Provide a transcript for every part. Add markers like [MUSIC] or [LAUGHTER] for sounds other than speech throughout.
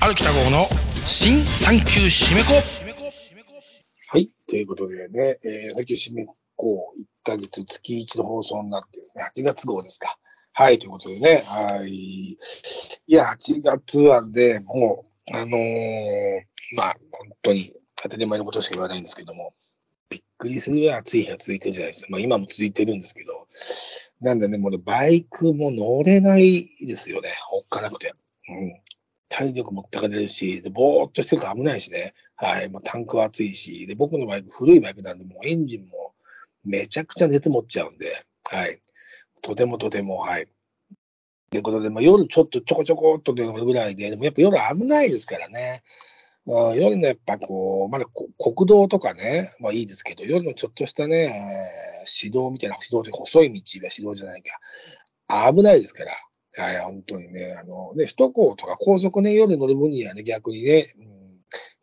ある北郷の新産休締め子はい。ということでね、えー、さっき締めこう、1ヶ月月1の放送になってですね、8月号ですか。はい。ということでね、はい。いや、8月はね、もう、あのーまあ、本当に当たり前のことしか言わないんですけども、びっくりするぐらい暑い日が続いてるじゃないですか。まあ、今も続いてるんですけど、なんでね、もう、バイクも乗れないですよね。おっかなくて。うん。体力持ってかれるし、で、ぼーっとしてると危ないしね。はい。まあ、タンクは熱いし、で、僕のバイク、古いバイクなんで、もうエンジンもめちゃくちゃ熱持っちゃうんで、はい。とてもとても、はい。ということで、まあ、夜ちょっとちょこちょこっと出るぐらいで、でもやっぱ夜危ないですからね。まあ、夜のやっぱこう、まだ国道とかね、まあいいですけど、夜のちょっとしたね、えー市道みたいな、市道って細い道は市道じゃないか。危ないですから。はい、本当にね、あの、ね、首都高とか高速ね、夜乗る分にはね、逆にね、うん、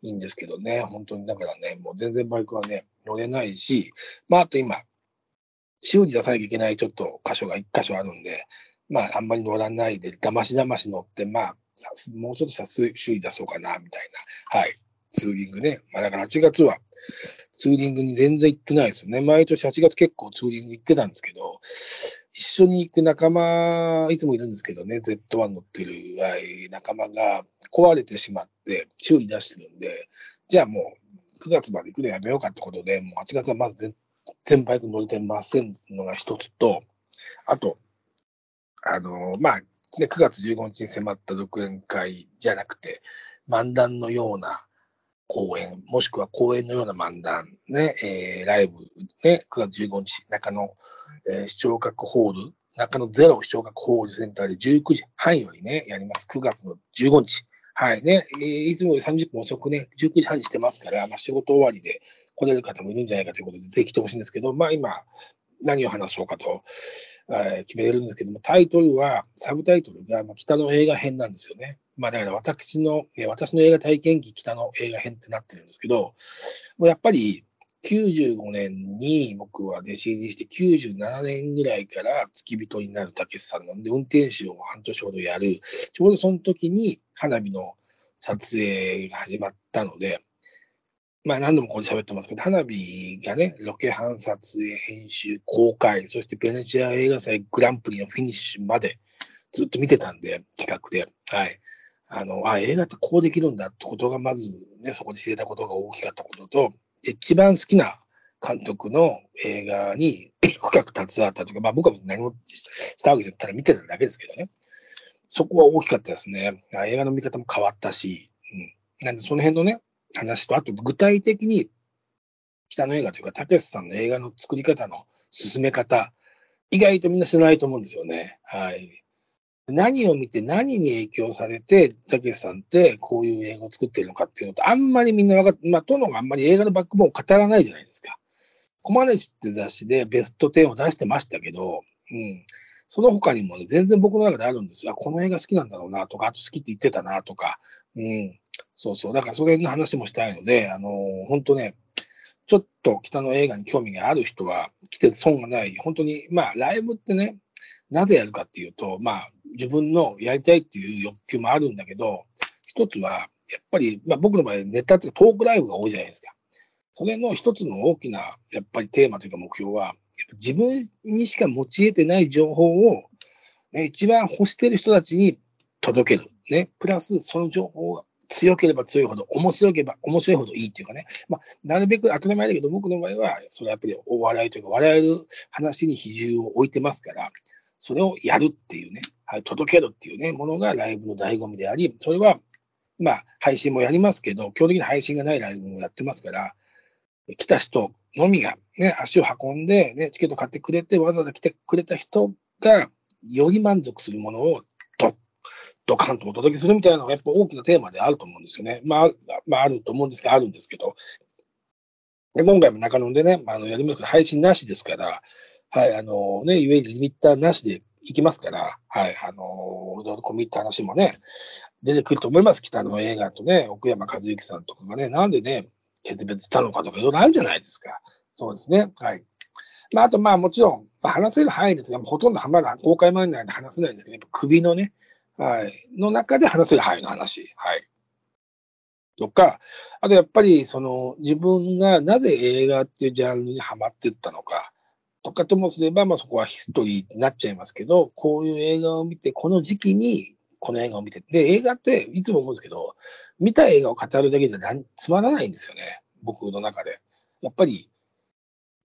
いいんですけどね、本当にだからね、もう全然バイクはね、乗れないし、まあ、あと今、修理出さなきゃいけないちょっと箇所が一箇所あるんで、まあ、あんまり乗らないで、だましだまし乗って、まあ、もうちょっとさす修理出そうかな、みたいな。はい。ツーリングね。まあ、だから8月は、ツーリングに全然行ってないですよね。毎年8月結構ツーリング行ってたんですけど、一緒に行く仲間、いつもいるんですけどね、Z1 乗ってるはい仲間が壊れてしまって修理出してるんで、じゃあもう9月まで行くのやめようかってことで、もう8月はまず全全バイク乗れてませんのが一つと、あと、あのまあ、ね、9月15日に迫った独演会じゃなくて、漫談のような公演、もしくは公演のような漫談、ね、えー、ライブ、ね、9月15日、中野、えー視聴覚ホール、中野ゼロ視聴覚ホールセンターで19時半よりね、やります。9月の15日。はいね、えーいつもより30分遅くね、19時半にしてますから、まあ、仕事終わりで来れる方もいるんじゃないかということで、ぜひ来てほしいんですけど、まあ今、何を話そうかと、えー決めれるんですけども、タイトルは、サブタイトルが、まあ、北の映画編なんですよね。まあだから私の、え私の映画体験記北の映画編ってなってるんですけど、もうやっぱり95年に僕は弟子入りして97年ぐらいから付き人になるたけしさんなんで、運転手を半年ほどやる。ちょうどその時に花火の撮影が始まったので、まあ何度もここで喋ってますけど、花火がね、ロケハン撮影、編集、公開、そしてベネチア映画祭グランプリのフィニッシュまでずっと見てたんで、近くで。はい。あの、あ、映画ってこうできるんだってことがまずね、そこで知れたことが大きかったことと、一番好きな監督の映画に [LAUGHS] 深く携わったというか、まあ僕は何もしたわけじゃなくて、ただ見てただけですけどね。そこは大きかったですね。映画の見方も変わったし、うん。なんでその辺のね、話と、あと具体的に北の映画というか、たけしさんの映画の作り方の進め方、意外とみんな知らないと思うんですよね。はい。何を見て何に影響されて、たけしさんってこういう映画を作ってるのかっていうのと、あんまりみんな分かって、まあ、殿があんまり映画のバックボーンを語らないじゃないですか。コマネチって雑誌でベスト10を出してましたけど、うん。その他にもね、全然僕の中であるんですよ。この映画好きなんだろうなとか、あと好きって言ってたなとか、うん。そうそう。だからそれの話もしたいので、あのー本当ね、ちょっと北の映画に興味がある人は来て損がない。本当に、まあ、ライブってね、なぜやるかっていうと、まあ、自分のやりたいっていう欲求もあるんだけど、一つは、やっぱり、まあ僕の場合、ネタっていうかトークライブが多いじゃないですか。それの一つの大きな、やっぱりテーマというか目標は、自分にしか持ち得てない情報を、ね、一番欲してる人たちに届ける。ね。プラス、その情報が強ければ強いほど、面白ければ面白いほどいいっていうかね。まあ、なるべく当たり前だけど、僕の場合は、それはやっぱりお笑いというか、笑える話に比重を置いてますから、それをやるっていうね、はい、届けるっていうね、ものがライブの醍醐味であり、それは、まあ、配信もやりますけど、基本的に配信がないライブもやってますから、来た人のみが、ね、足を運んで、ね、チケット買ってくれて、わざわざ来てくれた人が、より満足するものを、ドカンとお届けするみたいなのが、やっぱ大きなテーマであると思うんですよね。まあ、まあ、あると思うんですけど、あるんですけど。で今回も中野でね、まあ、あのやりますけど、配信なしですから、はい、あのね、いわゆるリミッターなしで行きますから、はい、あのいろいろ込み入った話もね、出てくると思います。北の映画とね、奥山和之さんとかがね、なんでね、決別したのかとかいろいろあるじゃないですか。そうですね。はい。まあ、あと、まあ、もちろん、まあ、話せる範囲ですが、ほとんどまだ公開前なんで話せないんですけど、やっぱ首のね、はい。の中で話せる範囲の話。はい。とか、あとやっぱりその自分がなぜ映画っていうジャンルにはまっていったのか、とかともすれば、まあそこはヒストリーになっちゃいますけど、こういう映画を見て、この時期にこの映画を見て、で、映画っていつも思うんですけど、見た映画を語るだけじゃつまらないんですよね。僕の中で。やっぱり、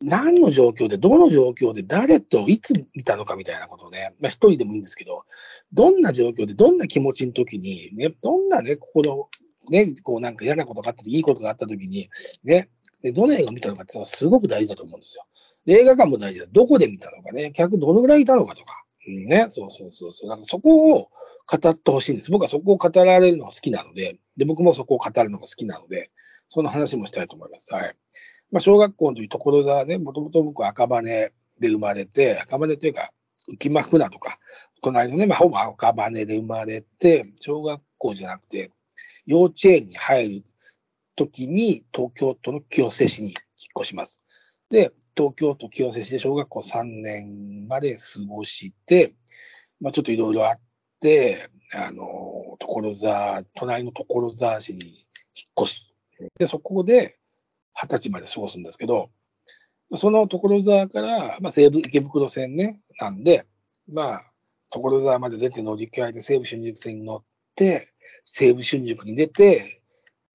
何の状況で、どの状況で、誰といつ見たのかみたいなことをね、まあ一人でもいいんですけど、どんな状況で、どんな気持ちの時に、ね、どんなね、心、ね、こうなんか嫌なことがあった時、いいことがあった時に、ね、どの映画を見たのかっていうのはすごく大事だと思うんですよ。映画館も大事だ。どこで見たのかね、客どのぐらいいたのかとか。うんね、そうそうそうそう。なんかそこを語ってほしいんです。僕はそこを語られるのが好きなので、で、僕もそこを語るのが好きなので、その話もしたいと思います。はい。まあ、小学校の時、所沢ね、もともと僕は赤羽で生まれて、赤羽というか、浮間船とか、隣のね、まあ、ほぼ赤羽で生まれて、小学校じゃなくて、幼稚園に入る時に東京都の清瀬市に引っ越します。で、東京都清瀬市で小学校3年まで過ごして、まあ、ちょっといろいろあって、あの、所沢、隣の所沢市に引っ越す。で、そこで二十歳まで過ごすんですけど、その所沢から、まあ、西武池袋線ね、なんで、まあ、所沢まで出て乗り換えて西武新宿線に乗って、西武新宿に出て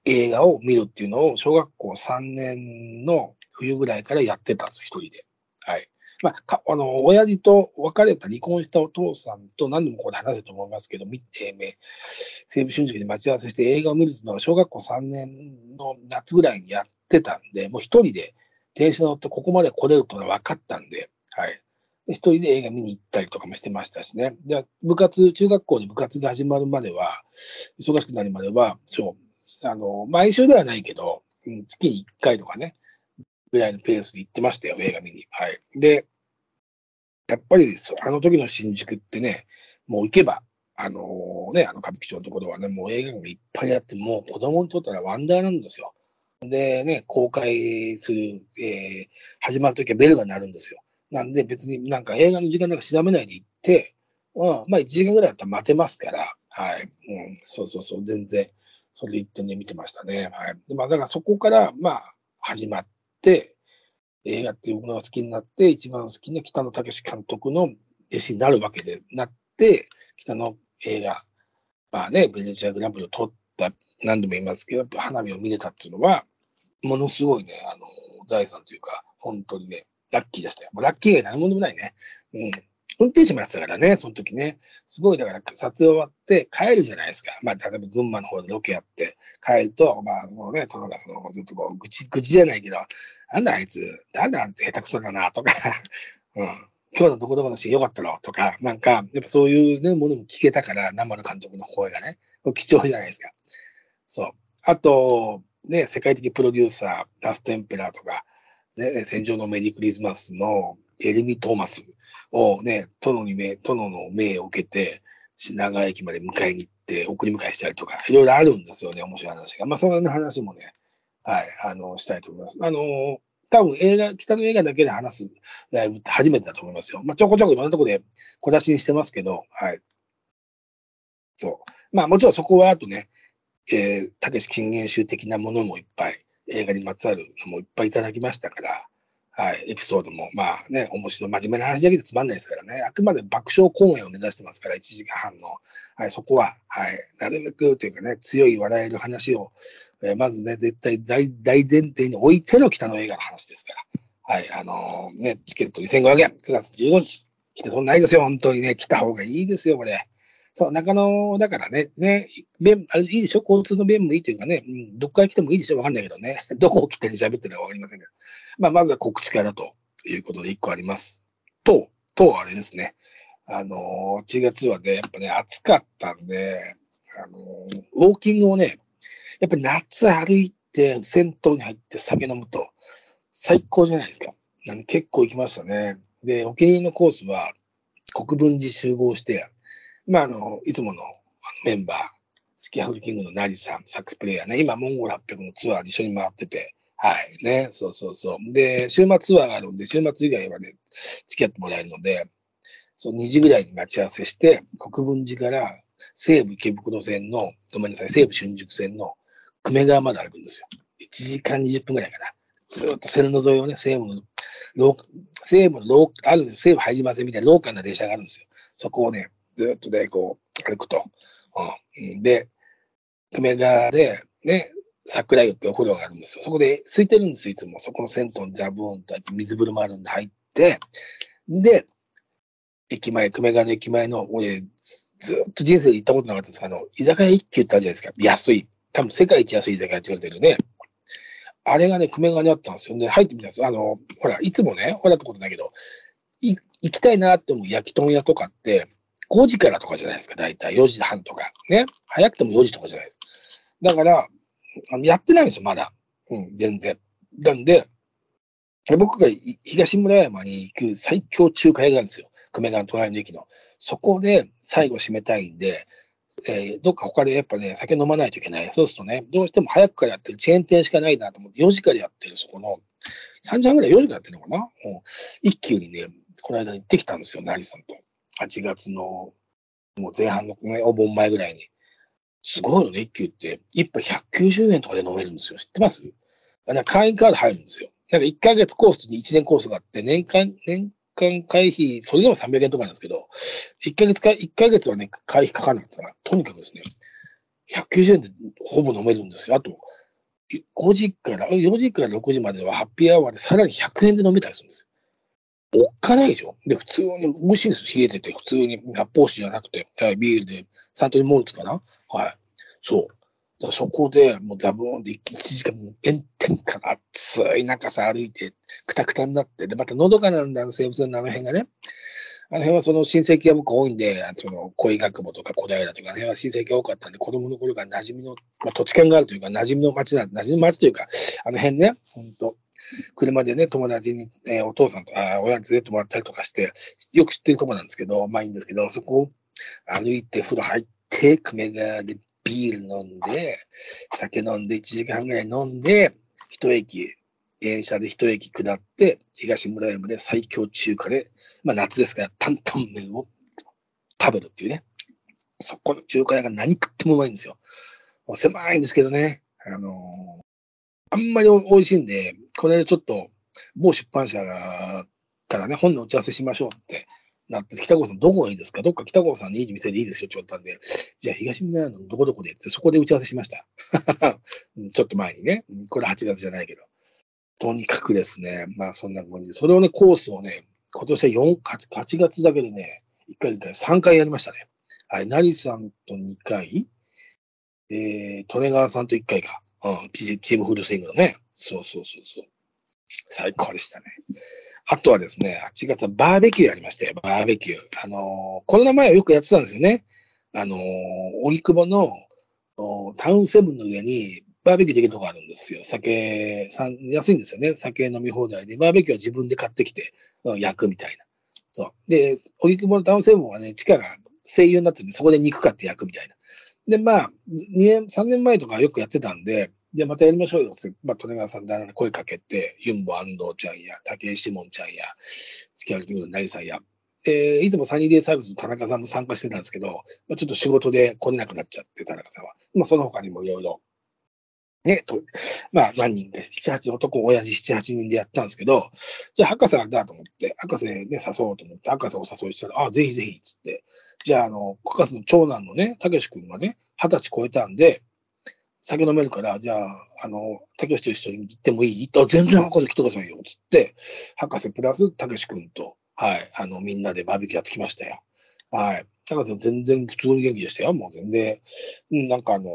映画を見るっていうのを小学校3年の冬ぐらいからやってたんです、一人で。はい。まあ、かあの、親父と別れた、離婚したお父さんと何度もここで話せると思いますけど、見て、西武春宿で待ち合わせして映画を見るっていうのは小学校3年の夏ぐらいにやってたんで、もう一人で電車乗ってここまで来れるというのは分かったんで、はい。一人で映画見に行ったりとかもしてましたしね。で、部活、中学校で部活が始まるまでは、忙しくなるまでは、そう、あの、毎週ではないけど、うん、月に1回とかね、ぐらいのペースで行ってましたよ、映画見に。はい。で、やっぱりですよ、あの時の新宿ってね、もう行けば、あのー、ね、あの歌舞伎町のところはね、もう映画がいっぱいあって、もう子供にとったらワンダーなんですよ。でね、公開する、えー、始まるときはベルが鳴るんですよ。なんで別になんか映画の時間なんか調べないで行って、うん、まあ1時間ぐらいだったら待てますから、はい。うん、そうそうそう、全然、それで行ってね、見てましたね。はい。で、まあだからそこから、まあ、始まって、映画っていうものが好きになって、一番好きな北野武監督の弟子になるわけでなって、北の映画、まあね、ベネチアグランプリを取った、何度も言いますけど、花火を見れたっていうのは、ものすごいね、あの、財産というか、本当にね、ラッキーでしたよ。もうラッキー以外何もでもないね。うん。運転手もやってたからね、その時ね。すごい、だから撮影終わって帰るじゃないですか。まあ、例えば群馬の方でロケやって帰ると、まあ、もうね、殿がその、ずっとこう、愚痴、愚痴じゃないけど、なんだあいつ、なんだあいつ下手くそだな、とか、[LAUGHS] うん。今日のどこどこのシーンよかったろとか、なんか、やっぱそういうね、ものも聞けたから、生の監督の声がね、貴重じゃないですか。そう。あと、ね、世界的プロデューサー、ラストエンペラーとか、ね、戦場のメリークリスマスのジェレミー・トーマスをね、殿に命、殿の命を受けて、品川駅まで迎えに行って、送り迎えしたりとか、いろいろあるんですよね、面白い話が。まあ、その話もね、はい、あの、したいと思います。あの、多分映画、北の映画だけで話すライブって初めてだと思いますよ。まあ、ちょこちょこいろんなところで小出しにしてますけど、はい。そう。まあ、もちろんそこはあとね、えー、たけし金言集的なものもいっぱい、映画にまつわるのもいっぱいいただきましたから、はい、エピソードも、まあね、面白い、真面目な話だけでつまんないですからね、あくまで爆笑公演を目指してますから、1時間半の。はい、そこは、はい、なるべくというかね、強い笑える話を、えー、まずね、絶対大大前提に置いての北の映画の話ですから。はい、あのー、ね、チケット2500円、9月15日。来てそんないですよ、本当にね、来た方がいいですよ、これ。そう、中野だからね、ね、便、あれいいでしょ？交通の便もいいというかね、うん、どっから来てもいいでしょ？わかんないけどね。[LAUGHS] どこを来てに喋ってるかわかりませんけど。まあ、まずは告知からということで一個あります。と、と、あれですね。あの、1月はね、やっぱね、暑かったんで、あの、ウォーキングをね、やっぱり夏歩いて、銭湯に入って酒飲むと、最高じゃないですか。なん結構行きましたね。で、お気に入りのコースは、国分寺集合して、まあ、あの、いつものメンバー、スキャフルキングのナリさん、サックスプレイヤーね、今、モンゴル800のツアーで一緒に回ってて、はい、ね、そうそうそう。で、週末ツアーがあるんで、週末以外はね、付き合ってもらえるので、そう、2時ぐらいに待ち合わせして、国分寺から西武池袋線の、ごめんなさい、西武新宿線の久米川まで歩くんですよ。1時間20分ぐらいかな。ずっと線路沿いをね、西武の、西武の、あるんですよ。西武入りませんみたいな廊下の電車があるんですよ。そこをね、ずっとね、こう、歩くと。うん、で、久米川で、ね、桜湯ってお風呂があるんですよ。そこで空いてるんですよ、いつも。そこの銭湯にザブーンと入って水風呂もあるんで入って、で、駅前、久米川の駅前の、俺、ずっと人生で行ったことなかったんですけど、あの、居酒屋一休ってあるじゃないですか。安い。多分世界一安い居酒屋って言われてるね。あれがね、久米川にあったんですよ。で、入ってみたんですよ。あの、ほら、いつもね、ほらってことだけど、い行きたいなって思う焼き豚屋とかって、5時からとかじゃないですか、だいたい4時半とか。ね。早くても4時とかじゃないですか。だから、やってないんですよ、まだ。うん、全然。なんで、僕が東村山に行く最強中華屋があるんですよ。久米川の隣の駅の。そこで最後締めたいんで、えーどっか他でやっぱね、酒飲まないといけない。そうするとね、どうしても早くからやってるチェーン店しかないなと思って、4時からやってるそこの、3時半ぐらい4時からやってるのかな？もう一休にね、この間行ってきたんですよ、成さんと。8月の、もう前半のね、お盆前ぐらいに。すごいのね、一休って。一杯190円とかで飲めるんですよ。知ってます？なんか会員カード入るんですよ。なんか1ヶ月コースに1年コースがあって、年間、年間会費、それでも300円とかなんですけど、1ヶ月か、1ヶ月はね、会費かかんなかったら、とにかくですね、190円でほぼ飲めるんですよ。あと、5時から、4時から6時まではハッピーアワーでさらに100円で飲めたりするんですよ。おっかないでしょ？で、普通に美味しいです。冷えてて、普通に発泡酒じゃなくて、はいビールで、サントリーモルツかな？はい。そう。だそこでもうザブーンで1時間もう炎天下の暑い中さ歩いて、くたくたになって、で、またのどかなんだ、生物のあの辺がね。あの辺はその親戚が僕多いんで、その恋学部とか小平とか、あの辺は親戚が多かったんで、子供の頃から馴染みの、まあ、土地勘があるというか、馴染みの町なん、馴染みの町というか、あの辺ね、ほんと、車でね、友達に、えーお父さんと、あー親に連れてもらったりとかして、よく知ってるとこなんですけど、まあいいんですけど、そこを歩いて風呂入って、久米川でビール飲んで、酒飲んで1時間ぐらい飲んで、一駅、電車で一駅下って、東村山で最強中華で、まあ夏ですから、担々麺を食べるっていうね。そこの中華屋が何食ってもうまいんですよ。狭いんですけどね。あのーあんまり美味しいんで、この間ちょっと、某出版社からね、本の打ち合わせしましょうってなって、北郷さんどこがいいですか？どっか北郷さんにいい店でいいですよって言われたんで、じゃあ東村のどこどこでって、そこで打ち合わせしました。[LAUGHS] ちょっと前にね。これ8月じゃないけど。とにかくですね、まあそんな感じで、それをね、コースをね、今年は4、8, 8月だけでね、1回1回3回やりましたね。はい、成さんと2回、えー、利根川さんと1回か。うん、チチームフルスイングのね。そうそうそうそう。最高でしたね。あとはですね、8月はバーベキューやりましたよ、バーベキュー。あのーコロナ前はよくやってたんですよね。あのー、荻窪のおタウンセブンの上にバーベキューできるとこあるんですよ。酒、安いんですよね。酒飲み放題で。バーベキューは自分で買ってきて、うん焼くみたいな。そう。で、荻窪のタウンセブンはね、地下が声優になってるんで、そこで肉買って焼くみたいな。で、まあ、2年、3年前とかよくやってたんで、じゃあまたやりましょうよって、まあ、利根川さんで声かけて、ユンボ安藤ちゃんや、竹井志門ちゃんや、月原君の成さんや、えーいつもサニーデイサービスの田中さんも参加してたんですけど、まあ、ちょっと仕事で来れなくなっちゃって、田中さんは。まあ、その他にもいろいろ、ね、と、まあ、何人か、7、8男、親父7、8人でやったんですけど、じゃあ、博士だと思って、博士ね、誘おうと思って、博士を誘いしたら、あぜひぜひ、つって、じゃあ、あの、博士の長男のね、たけし君がね、二十歳超えたんで、酒飲めるから、じゃあ、あの、たけしと一緒に行ってもいい？あ、全然博士来てくださいよ、つって、博士プラスたけし君と、はい、あの、みんなでバーベキューやってきましたよ。はい。博士も全然普通に元気でしたよ、もう全然。うん、なんかあの、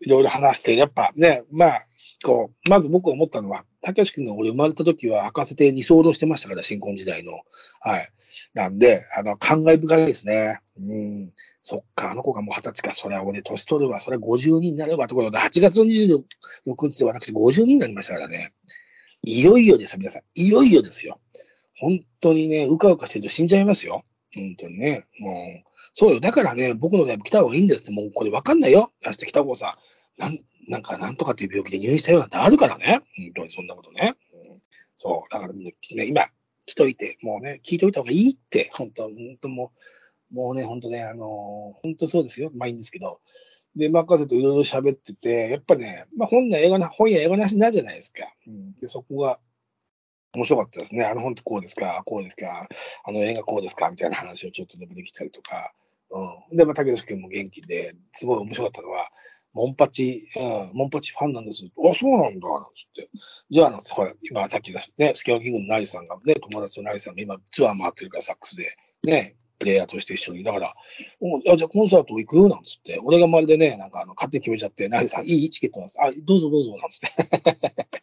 いろいろ話して、やっぱね、まあ、こう、まず僕思ったのは、たけし君が俺生まれた時は博士亭に居候してましたから、新婚時代の。はい。なんで、あの、感慨深いですね。うん。そっか、あの子がもう二十歳か、それは俺年取るわ、それは52になるわ、ところで、8月の26日ではなくて52になりましたからね。いよいよですよ、皆さん。いよいよですよ。本当にね、うかうかしてると死んじゃいますよ。本当にね。もう、そうよ。だからね、僕のライブ来た方がいいんですって、もうこれわかんないよ。明日来た方さ、なん、なんかなんとかっていう病気で入院したようなんてあるからね。本当にそんなことね。うんそう。だから、ね、今、来といて、もうね、聞いといた方がいいって、本当本当もう、もうね、本当ね、あのー、本当そうですよ。まあいいんですけど。で、任せといろいろ喋ってて、やっぱね、まあ本や映画な、本や映画なしになるじゃないですか。うん、で、そこが面白かったですね。あの本ってこうですか、こうですか、あの映画こうですか、みたいな話をちょっとでもできたりとか。うん。で、まあ、竹内君も元気で、すごい面白かったのは、モンパチ、うん、モンパチファンなんです。あ、そうなんだ、なんつって。じゃあ、ほら、今さっきだね、スケオキングのナイさんがね、友達のナイさんが今ツアー回ってるからサックスで、ね、プレイヤーとして一緒に。だから、あじゃあコンサート行く？なんつって、俺がまるでね、なんかあの勝手に決めちゃって、ナリさん、いい？チケットなんです。あ、どうぞどうぞ、なんつって。[LAUGHS]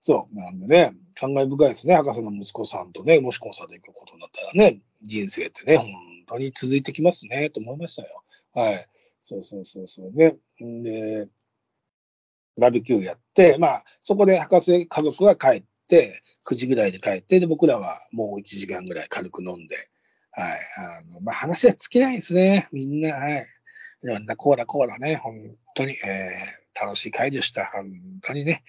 そう、なんでね、感慨深いですね。博士の息子さんとね、もしコンサート行くことになったらね、人生ってね、本当に続いてきますね、と思いましたよ。はい。そうそうそうそうね。で、バーベキューやって、まあ、そこで博士家族は帰って、9時ぐらいで帰って、で、僕らはもう1時間ぐらい軽く飲んで、はい。あの、まあ、話は尽きないですね。みんな、はい。いろんなこうだこうだね。本当に、えー、楽しい会でした。本当にね。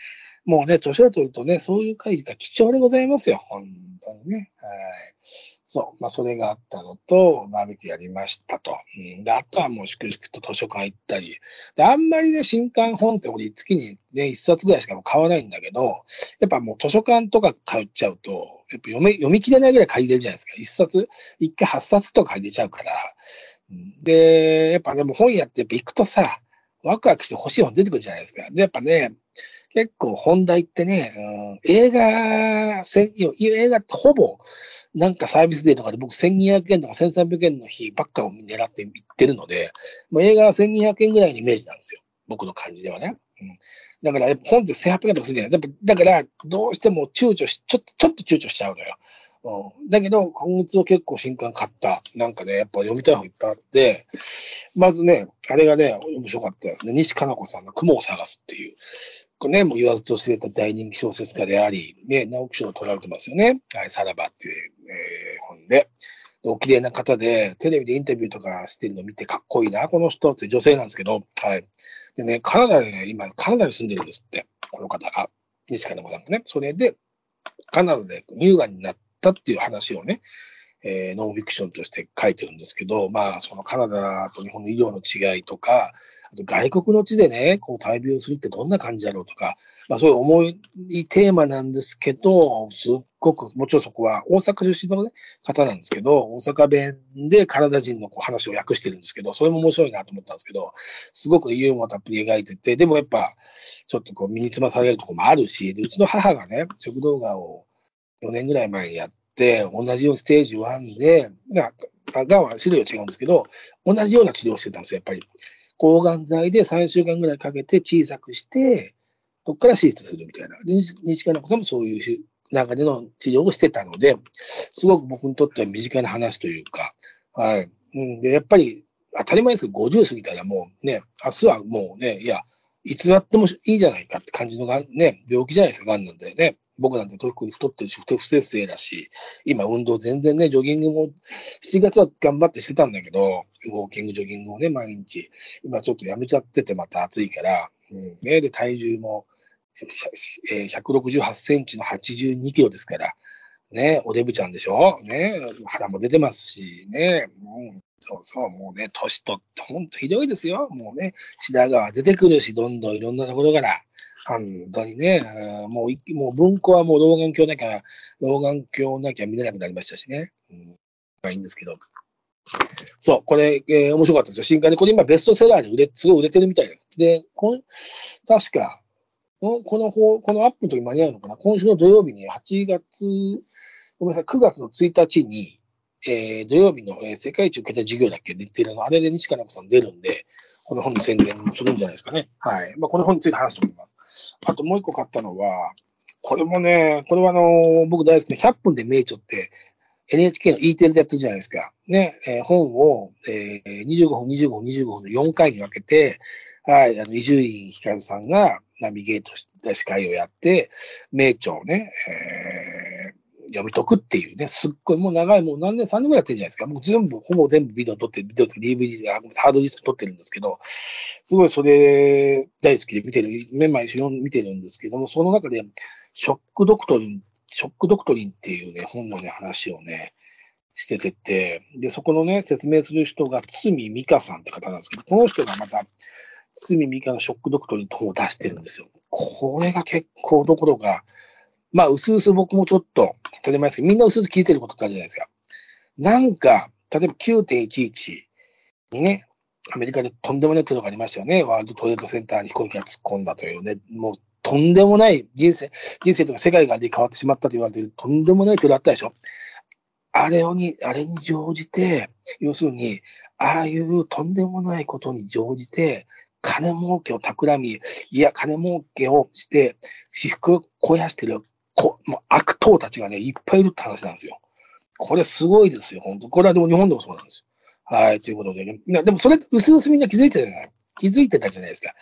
もうね、年を取るとね、そういう会議が貴重でございますよ。本当にね。はい。そう。まあ、それがあったのと、バーベキューやりましたと。うん。で、あとはもう粛々と図書館行ったり。で、あんまりね、新刊本って俺月にね、一冊ぐらいしかも買わないんだけど、やっぱもう図書館とか通っちゃうと、やっぱ読め、読み切れないぐらい借りれるじゃないですか。一冊、一回八冊とか借りれちゃうから。で、やっぱでも本屋ってやっぱ行くとさ、ワクワクして欲しい本出てくるじゃないですか。で、やっぱね、結構本題ってね、うん、映画、映画ってほぼ、なんかサービスデーとかで僕1200円とか1300円の日ばっかを狙っていってるので、もう映画は1200円ぐらいのイメージなんですよ。僕の感じではね。だから、本って1800円とかするじゃないだから、どうしても躊躇し、ちょっと、ちょっと躊躇しちゃうのよ。うん、だけど、今月は結構新刊買った。なんかね、やっぱ読みたい本いっぱいあって、まずね、あれがね、面白かったですね。西加奈子さんの雲を探すっていう。これね、もう言わずと知れた大人気小説家であり、ね、直木賞を取られてますよね。はい、さらばっていう、えー、本で。お綺麗な方で、テレビでインタビューとかしてるのを見てかっこいいな、この人って女性なんですけど、はい。でね、カナダでね、今、カナダに住んでるんですって、この方が、西川信子さんがね。それで、カナダで乳がんになったっていう話をね、えー、ノンフィクションとして書いてるんですけど、まあ、そのカナダと日本の医療の違いとか、あと外国の地でね、こう大病するってどんな感じだろうとか、まあそういう重いテーマなんですけど、すっごく、もちろんそこは大阪出身の、ね、方なんですけど、大阪弁でカナダ人のこう話を訳してるんですけど、それも面白いなと思ったんですけど、すごくユーモアたっぷり描いてて、でもやっぱ、ちょっとこう身につまされるところもあるし、うちの母がね、食動画を4年ぐらい前にやって、同じようにステージ1で、まあ、がんは種類は違うんですけど、同じような治療をしてたんですよ、やっぱり。抗がん剤で3週間ぐらいかけて小さくして、そこから手術するみたいな。で、西川奈子さんもそういう中での治療をしてたので、すごく僕にとっては身近な話というか、はい。うん、で、やっぱり当たり前ですけど、50過ぎたらもうね、明日はもうね、いや、いつなってもいいじゃないかって感じのがね、病気じゃないですか、がんなんだよね。僕なんて特に太ってるし、太不節制だし、今運動全然ね、ジョギングも、7月は頑張ってしてたんだけど、ウォーキング、ジョギングをね、毎日、今ちょっとやめちゃってて、また暑いから、うん、ね、で、体重も、168センチの82キロですから、ね、おデブちゃんでしょ？ね、腹も出てますし、ね、うん、そうそう、もうね、年取ってほんとひどいですよ。もうね、白髪出てくるし、どんどんいろんなところから、本当にね、もう、もう文庫はもう老眼鏡なきゃ、老眼鏡なきゃ見れなくなりましたしね。うん、まあいいんですけど。そう、これ、えー、面白かったですよ。新刊で、これ今ベストセラーで売れ、すごい売れてるみたいです。で、こ確か、この方このアップの時間に合うのかな？今週の土曜日に8月、ごめんなさい、9月の1日に、えー、土曜日の、えー、世界一受けた授業だっけ？出てるの、あれで西加奈子さん出るんで、この本の宣伝もするんじゃないですかね。はい。まあ、この本について話すと思います。あともう一個買ったのは、これもね、これはあの、僕大好きな100分で名著って、NHK の E テレでやってるじゃないですか。ね、えー、本を、えー、25分、25分、25分の4回に分けて、はい、あの、伊集院光さんがナビゲートした司会をやって、名著をね、えー、読み解くっていうね、すっごいもう長い、もう何年、3年ぐらいやってるじゃないですか。もう全部、ほぼ全部ビデオ撮って、ビデオとか DVD が、ハードディスク撮ってるんですけど、すごいそれ大好きで見てる、メンバー一緒に見てるんですけども、その中で、ショックドクトリン、ショックドクトリンっていうね、本のね、話をね、しててて、で、そこのね、説明する人が、堤美香さんって方なんですけど、この人がまた、堤美香のショックドクトリンと本を出してるんですよ。これが結構どころか、まあ、うすうす僕もちょっと、当たり前ですけど、みんなうすうす聞いてることってあるじゃないですか。なんか、例えば9.11にね、アメリカでとんでもないテロがありましたよね。ワールドトレードセンターに飛行機が突っ込んだというね、もうとんでもない人生、人生とか世界が変わってしまったと言われているとんでもないテロあったでしょ。あれをに、あれに乗じて、要するに、ああいうとんでもないことに乗じて、金儲けを企み、いや、金儲けをして、私服を肥やしてる、こもう悪党たちがね、いっぱいいるって話なんですよ。これすごいですよ、本当これはでも日本でもそうなんですよ。はい、ということでね。でもそれ、うすうすみんな気づいてたじゃない？気づいてたじゃないですか。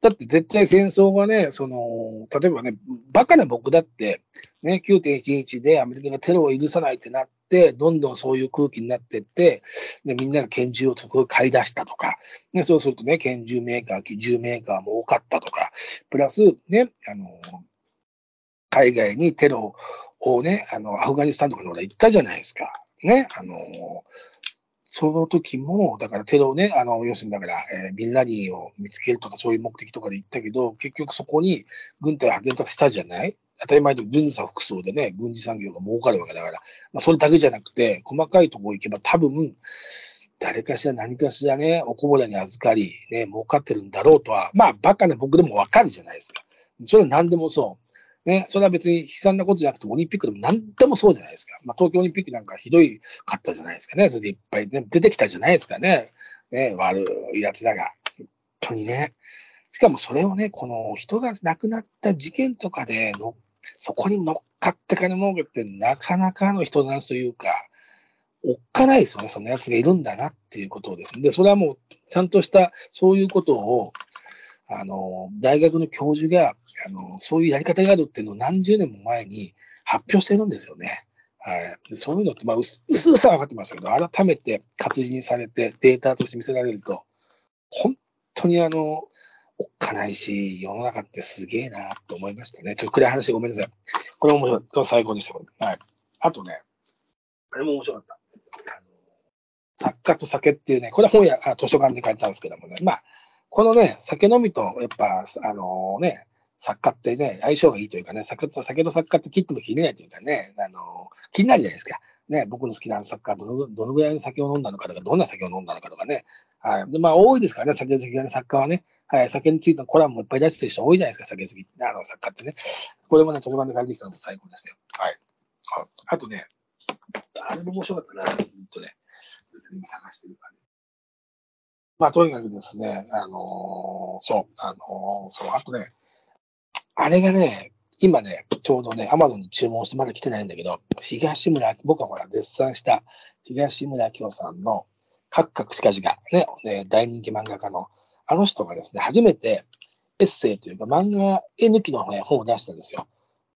だって絶対戦争がね、その、例えばね、バカな僕だって、ね、9.11でアメリカがテロを許さないってなって、どんどんそういう空気になってって、でみんなが拳銃をそこ買い出したとか、ね、そうするとね、拳銃メーカー、銃メーカーも多かったとか、プラスね、あの、海外にテロをね、あの、アフガニスタンとかのほら行ったじゃないですか。ね、あの、その時も、だからテロをね、あの、要するにだから、えー、ビンラディを見つけるとかそういう目的とかで行ったけど、結局そこに軍隊を派遣とかしたじゃない？当たり前で軍事差複数でね、軍事産業が儲かるわけだから、まあ、それだけじゃなくて、細かいところ行けば多分、誰かしら何かしらね、おこぼれに預かり、ね、儲かってるんだろうとは、まあ、バカな僕でもわかるじゃないですか。それは何でもそう。ね、それは別に悲惨なことじゃなくて、オリンピックでも何でもそうじゃないですか。まあ、東京オリンピックなんかひどいかったじゃないですかね。それでいっぱい、ね、出てきたじゃないですかね。ね、悪いやつだが。本当にね。しかもそれをね、この人が亡くなった事件とかでの、そこに乗っかって金儲けってなかなかの人なんというか、おっかないですよね。そのやつがいるんだなっていうことをですね。で、それはもう、ちゃんとしたそういうことを、あの、大学の教授が、あの、そういうやり方があるっていうのを何十年も前に発表してるんですよね。はい。そういうのって、まあ、うす、うすうさ分かってましたけど、改めて活字にされてデータとして見せられると、本当にあの、おっかないし、世の中ってすげえなと思いましたね。ちょっと暗い話ごめんなさい。これ面白い。これ最高でした、これ。はい。あとね、あれも面白かった。あの作家と酒っていうね、これは本屋、あ図書館で書いたんですけどもね、まあ、このね、酒飲みと、やっぱ、あのね、作家ってね、相性がいいというかね、酒と酒と作家って切っても切れないというかね、あの、気になるじゃないですか。ね、僕の好きな作家どの、どのぐらいの酒を飲んだのかとか、どんな酒を飲んだのかとかね。はい。で、まあ、多いですからね、酒好きな作家はね。はい。酒についてのコラムもいっぱい出してる人多いじゃないですか、酒好き、あの、作家ってね。これもね、図書館で書いてきたのも最高ですよ。はい。あとね、あれも面白かったな、ほんとね。探してるからね。まあ、とにかくですね、あの、そう、あの、そう、あとね、あれがね、今ね、ちょうどね、アマゾンに注文してまだ来てないんだけど、東村、僕はほら、絶賛した東村京さんの、カクカクしかじが、ね、ね、大人気漫画家の、あの人がですね、初めてエッセイというか漫画絵抜きの、ね、本を出したんですよ。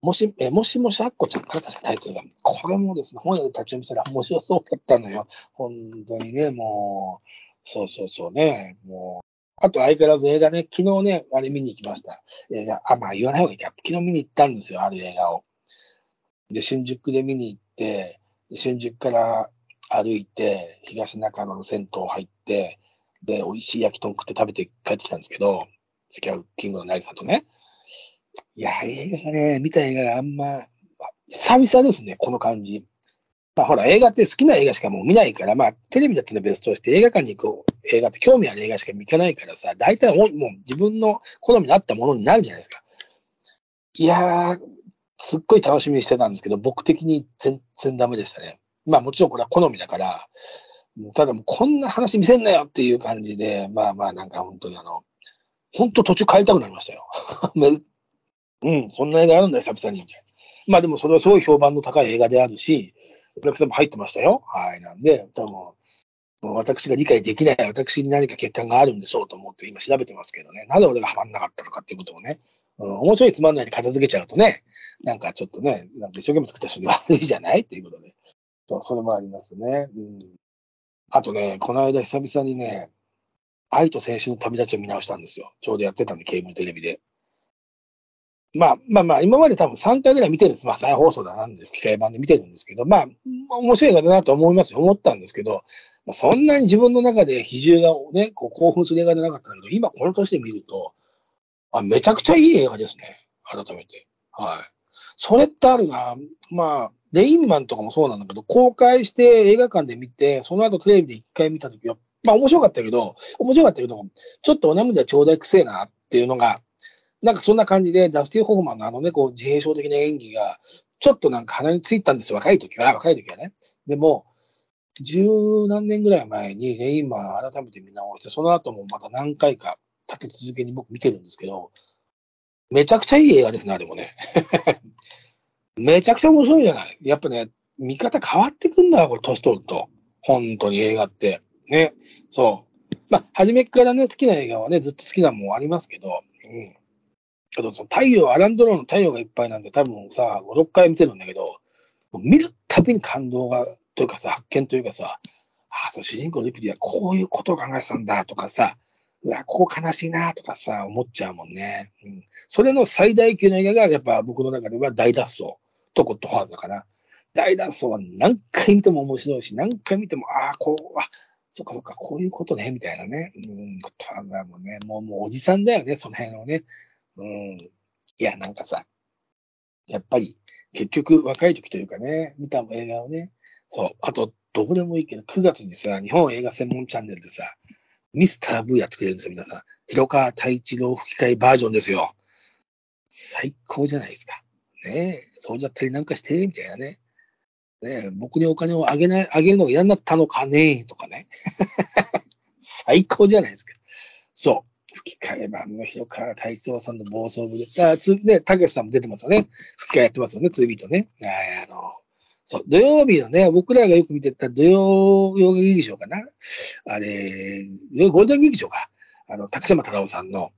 もし、え、もしもしあっこちゃんから確かタイトルが。これもですね、本屋で立ち読みしたら面白そうだったのよ。本当にね、もう、そうそうそうね。もう、あと相変わらず映画ね、昨日ね、あれ見に行きました。映画、あ、まあ言わない方がいいか。昨日見に行ったんですよ、ある映画を。で、新宿で見に行って、新宿から歩いて、東中野の銭湯入って、で、美味しい焼き豚食って食べて帰ってきたんですけど、スキャルキングのナイスさんとね。いや、映画がね、見た映画があんま、久々ですね、この感じ。まあほら映画って好きな映画しかもう見ないから、まあテレビだったら別として映画館に行く映画って興味ある映画しか見かないからさ、大体もう自分の好みに合ったものになるじゃないですか。いやー、すっごい楽しみにしてたんですけど、僕的に全然ダメでしたね。まあもちろんこれは好みだから、ただもうこんな話見せんなよっていう感じで、まあまあなんか本当にあの、本当途中帰りたくなりましたよ。[LAUGHS] うん、そんな映画あるんだよ、久々に。まあでもそれはすごい評判の高い映画であるし、お客さんも入ってましたよ。はい。なんで、多分、私が理解できない、私に何か欠陥があるんでしょうと思って今調べてますけどね。なぜ俺がハマんなかったのかっていうことをね。うん、面白いつまんないに片付けちゃうとね、なんかちょっとね、なんか一生懸命作った人に悪いじゃない？っていうことで。そう、それもありますね。うん。あとね、この間久々にね、愛と青春の旅立ちを見直したんですよ。ちょうどやってたんで、ケーブルテレビで。まあまあまあ、今まで多分3回ぐらい見てるんです。まあ再放送だなんで、吹き替え版で見てるんですけど、まあ、面白い映画だなと思いますよ。思ったんですけど、まあ、そんなに自分の中で比重がね、こう興奮する映画じゃなかったんだけど、今この年で見ると、あ、めちゃくちゃいい映画ですね。改めて。はい。それってあるな。まあ、レインマンとかもそうなんだけど、公開して映画館で見て、その後テレビで一回見たときは、まあ面白かったけど、面白かったけど、ちょっとお涙ちょうだいくせえなっていうのがなんかそんな感じで、ダスティ・ホフマンのあのね、こう、自閉症的な演技が、ちょっとなんか鼻についたんですよ、若い時は、若い時はね。でも、十何年ぐらい前にレインマン改めて見直して、その後もまた何回か立て続けに僕見てるんですけど、めちゃくちゃいい映画ですね、あれもね。[LAUGHS] めちゃくちゃ面白いじゃない。やっぱね、見方変わってくんだこれ、年取ると。本当に映画って。ね。そう。まあ、初めからね、好きな映画はね、ずっと好きなもんありますけど、うん。けど、その太陽、アランドローの太陽がいっぱいなんて多分さ、5、6回見てるんだけど、見るたびに感動が、というかさ、発見というかさ、ああ、その主人公のリプリはこういうことを考えてたんだとかさ、うわ、ここ悲しいなとかさ、思っちゃうもんね。うん。それの最大級の映画が、やっぱ僕の中では大脱走とゴッドファーザーかな。大脱走は何回見ても面白いし、何回見ても、ああ、こう、あ、そっかそっか、こういうことね、みたいなね。うん、ゴッドファーザーもね、もう、もうおじさんだよね、その辺をね。うん。いや、なんかさ、やっぱり、結局、若い時というかね、見た映画をね、そう、あと、どこでもいいけど、9月にさ、日本映画専門チャンネルでさ、ミスター V やってくれるんですよ、皆さん。広川太一郎吹き替えバージョンですよ。最高じゃないですか。ねえ、そうじゃったりなんかして、みたいなね。ねえ、僕にお金をあげない、あげるのが嫌になったのかねとかね。[LAUGHS] 最高じゃないですか。そう。吹き替え版の広川太一郎さんの暴走部で、あ、つ、ね、たけしさんも出てますよね。吹き替えやってますよね、ツービートね。あの、そう、土曜日のね、僕らがよく見てた土曜洋画劇場かな。あれ、ゴールデン劇場か。あの、竹島太郎さんの、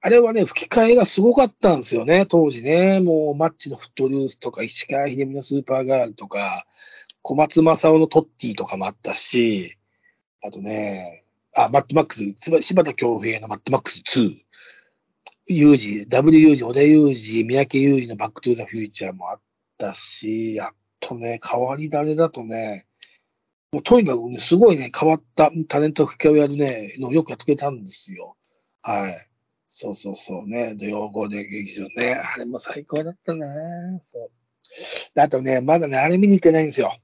あれはね、吹き替えがすごかったんですよね、当時ね。もう、マッチのフットルースとか、石川秀美のスーパーガールとか、小松正夫のトッティとかもあったし、あとね、あ、マッドマックス、つまり柴田恭平のマッドマックス2、ユージ、W ユージ、小田ユージ、三宅ユージのバックトゥーザフューチャーもあったし、あとね、変わり種だとね、もうとにかくね、すごいね、変わったタレント吹き替えをやるね、のよくやってくれたんですよ。はい。そうそうそうね、土曜ゴールデン劇場ね、あれも最高だったなそう。あとね、まだね、あれ見に行ってないんですよ。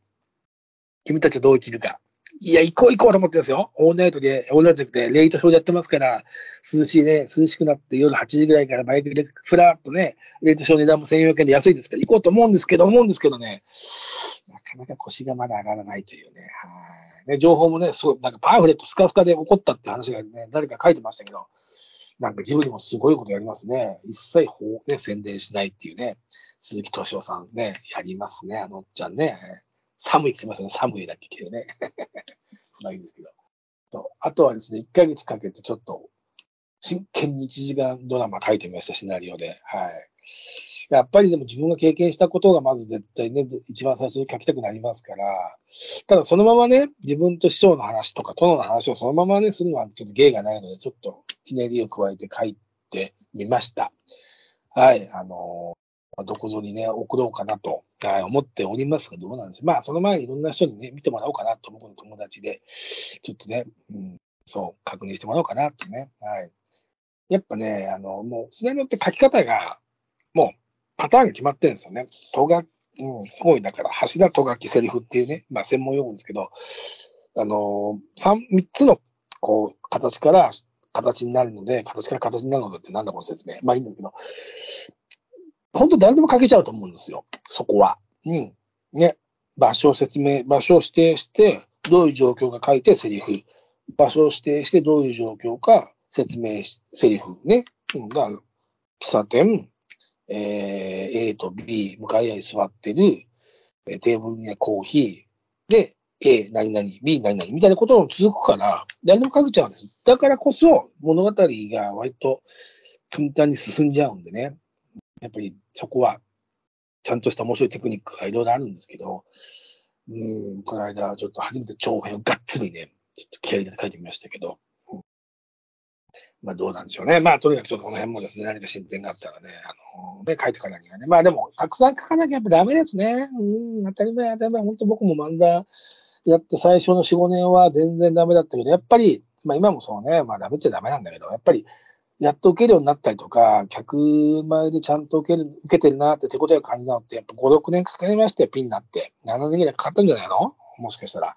君たちはどう生きるか。いや、行こう行こうと思ってるんですよ。オールナイトで、オールナイトでレイトショーでやってますから、涼しいね、涼しくなって夜8時ぐらいからバイクでふらっとね、レイトショー値段も1400円で安いですから行こうと思うんですけど、思うんですけどね、なかなか腰がまだ上がらないというね、はいね、情報もね、すごい、なんかパンフレットスカスカで起こったって話がね、誰か書いてましたけど、なんか自分にもすごいことやりますね。一切法、ね、宣伝しないっていうね、鈴木敏夫さんね、やりますね、あのっちゃんね。寒い来てますね。寒いだけ来てね。まあいいんですけど。とあとはですね、1ヶ月かけてちょっと、真剣に1時間ドラマ書いてみました、シナリオで。はい。やっぱりでも自分が経験したことがまず絶対ね、一番最初に書きたくなりますから、ただそのままね、自分と師匠の話とか殿の話をそのままね、するのはちょっと芸がないので、ちょっとひねりを加えて書いてみました。はい。あのどこぞにね、送ろうかなと、はい、思っておりますが、どうなんですまあ、その前にいろんな人にね、見てもらおうかなと、僕の友達で、ちょっとね、うん、そう、確認してもらおうかなとね。はい。やっぱね、あの、もう、シナリオって書き方が、もう、パターンが決まってるんですよね。とが、うん、すごい、だから、柱とがきセリフっていうね、まあ、専門用語ですけど、あの、三、三つの、こう、形から、形になるので、形から形になるのでってなんだこの説明。まあいいんですけど、本当誰でも書けちゃうと思うんですよ。そこは。うん。ね。場所を説明、場所を指定して、どういう状況か書いてセリフ。場所を指定してどういう状況か説明し、セリフね。うん。が、喫茶店、えー、A と B、向かい合い座ってるえ、テーブルにはコーヒー、で、A 何々、B 何々みたいなことも続くから、誰でも書けちゃうんです。だからこそ、物語が割と簡単に進んじゃうんでね。やっぱりそこは、ちゃんとした面白いテクニックがいろいろあるんですけど、うん、この間、ちょっと初めて長編をがっつりね、ちょっと気合いで書いてみましたけど、まあどうなんでしょうね。まあとにかくちょっとこの辺もですね、何か進展があったらね、あの、ね、書いていかなきゃね。まあでも、たくさん書かなきゃやっぱダメですね。うん、当たり前当たり前。本当僕も漫画やって最初の4、5年は全然ダメだったけど、やっぱり、まあ今もそうね、まあダメっちゃダメなんだけど、やっぱり、やっと受けるようになったりとか、客前でちゃんと受ける受けてるなって手応えを感じたのって、やっぱ5、6年かかりましたよ、ピンになって。7年ぐらいかかったんじゃないの？もしかしたら。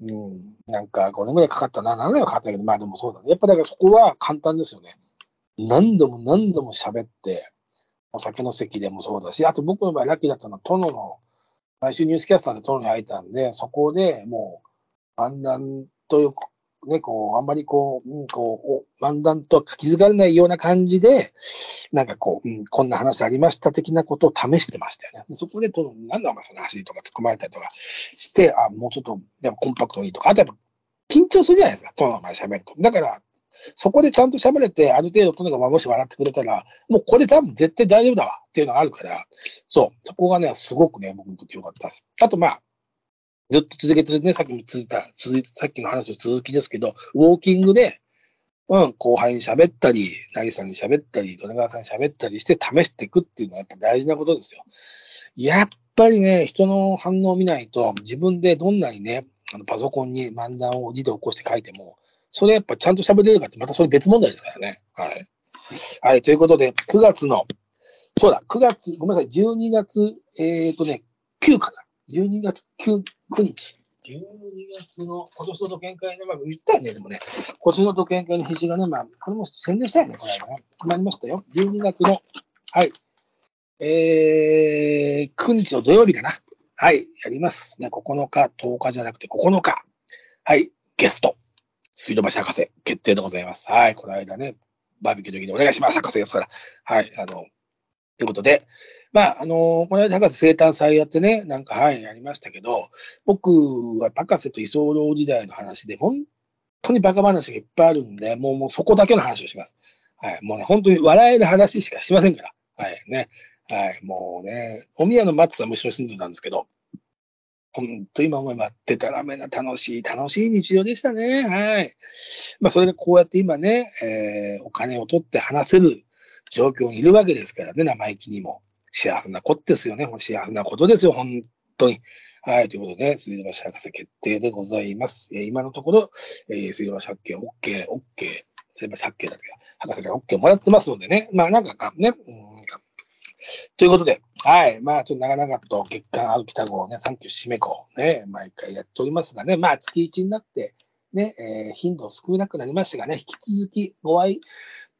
うん。なんか5年ぐらいかかったな。7年はかかったけど、まあでもそうだね。やっぱだからそこは簡単ですよね。何度も何度も喋って、お酒の席でもそうだし、あと僕の場合ラッキーだったのは、殿の、毎週ニュースキャスターで殿に会えたんで、そこでもう、漫談というね、こう、あんまりこう、うん、こう、漫談とは気づかれないような感じで、なんかこう、うん、こんな話ありました的なことを試してましたよね。そこで、となんだお前その走りとか突っ込まれたりとかして、あ、もうちょっと、でもコンパクトにとか、あとやっぱ、緊張するじゃないですか、との前喋ると。だから、そこでちゃんと喋れて、ある程度、とにかくもし笑ってくれたら、もうこれ多分絶対大丈夫だわっていうのがあるから、そう、そこがね、すごくね、僕にとってよかったです。あと、まあ、ずっと続けてるね、さっきも続いた、続い、さっきの話の続きですけど、ウォーキングで、うん、後輩に喋ったり、なぎさんに喋ったり、利根川さんに喋ったりして試していくっていうのはやっぱ大事なことですよ。やっぱりね、人の反応を見ないと、自分でどんなにね、あのパソコンに漫談を字で起こして書いても、それやっぱちゃんと喋れるかってまたそれ別問題ですからね。はい。はい、ということで、9月の、そうだ、9月、ごめんなさい、12月、えっ、ー、とね、9かな。12月 9, 9日。12月の今年の土建会の、まあ、言ったよね、でもね、今年の土建会の日がね、まあ、これも宣伝したよね、これね。決まりましたよ。12月の、はい、えー、9日の土曜日かな。はい、やります。ね、9日、10日じゃなくて9日。はい、ゲスト、水道橋博士、決定でございます。はい、この間ね、バーベキューの時にお願いします、博士ですから。はい、あの、ということで、まあ、あの、この間博士生誕祭やってね、なんか、はい、やりましたけど、僕は博士と居候時代の話で、本当にバカ話がいっぱいあるんで、もう、もうそこだけの話をします。はい、もうね、本当に笑える話しかしませんから。はい、ね。はい、もうね、お宮の松さんも一緒に住んでたんですけど、本当今思えば、でたらめな楽しい、楽しい日常でしたね。はい。まあ、それがこうやって今ね、えー、お金を取って話せる状況にいるわけですからね、生意気にも。幸せなことですよね。幸せなことですよ、本当に。はい、ということで、水道橋博士決定でございます。えー、今のところ、えー、水道橋博士 OK、OK、水道橋博士だけ？博士から OK もらってますのでね。まあなんかかね、うん、ということで、はい。まあ、ちょっと長々と月間歩きた号ね、サンキュー締め子ね、毎回やっておりますがね、まあ、月1になって、ね、えー、頻度少なくなりましたがね、引き続きご愛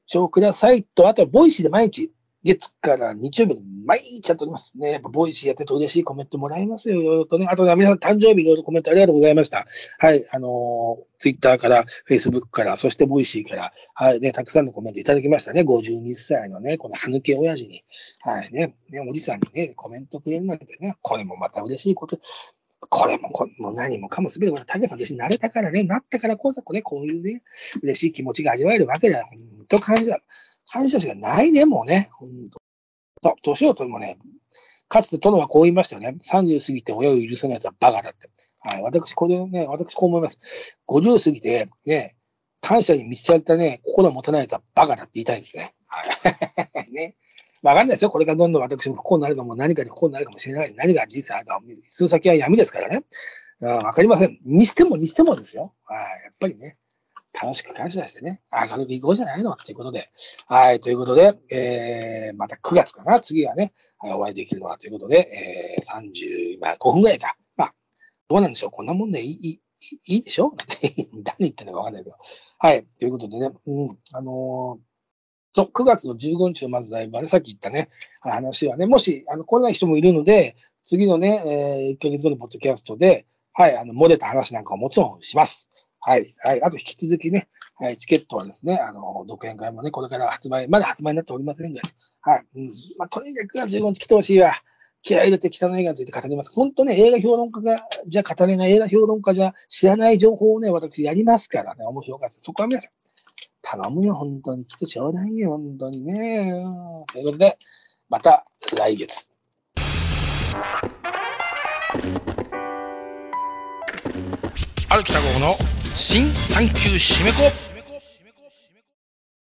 聴くださいと、あとは Voicyで毎日、月から日曜日に毎日やっておりますね。やっぱ Voicyやってると嬉しいコメントもらいますよ、いろいろとね。あとね、皆さん誕生日いろいろコメントありがとうございました。はい、あのー、ツイッターから、フェイスブックから、そして Voicyから、はいね、たくさんのコメントいただきましたね。52歳のね、この歯抜け親父に、はいね、ね、おじさんにね、コメントくれるなんてね、これもまた嬉しいこと。これもこ、も何もかもすべてこれ、竹さん弟子になれたからね、なったからこそ、ね、こういうね、嬉しい気持ちが味わえるわけだよ。本当感謝、感謝しかないね、もうね。本当そう、年を取るもね、かつて殿はこう言いましたよね。30過ぎて親を許せない奴はバカだって。はい、私、これね、私こう思います。50過ぎて、ね、感謝に満ちちゃったね、心を持たない奴はバカだって言いたいですね。はい。[LAUGHS] ね。わかんないですよ。これからどんどん私も不幸になるかも、何かに不幸になるかもしれない。何が人生あるか、数先は闇ですからね。わかりません。にしてもにしてもですよ。はい。やっぱりね。楽しく感謝してね、明るく行こうじゃないのっていうことで。はい、ということで、えー、また9月かな、次はね、はいお会いできるのはということで、えー、30、今5分ぐらいか。まあ、どうなんでしょう。こんなもんでいい、いいでしょ？誰 [LAUGHS] 言ってんのかわかんないけど。はい、ということでね、うん、あのーそう、9月の15日のまずライブはね、さっき言ったね、話はね、もし、あの、来ない人もいるので、次のね、えー、1ヶ月後のポッドキャストで、はい、あの、漏れた話なんかももちろんします。はい。はい。あと引き続きね、はい、チケットはですね、あの、独演会もね、これから発売、まだ発売になっておりませんが、ね、はい。うん。まあ、とにかく15日来てほしいわ。気合い入れて北の映画について語ります。本当ね、映画評論家が、じゃ語れない映画評論家じゃ知らない情報をね、私やりますからね、面白かった。そこは皆さん、頼むよ、本当に。来てちょうだいよ、本当にね。ということで、また来月。歩きた号の新産休締め子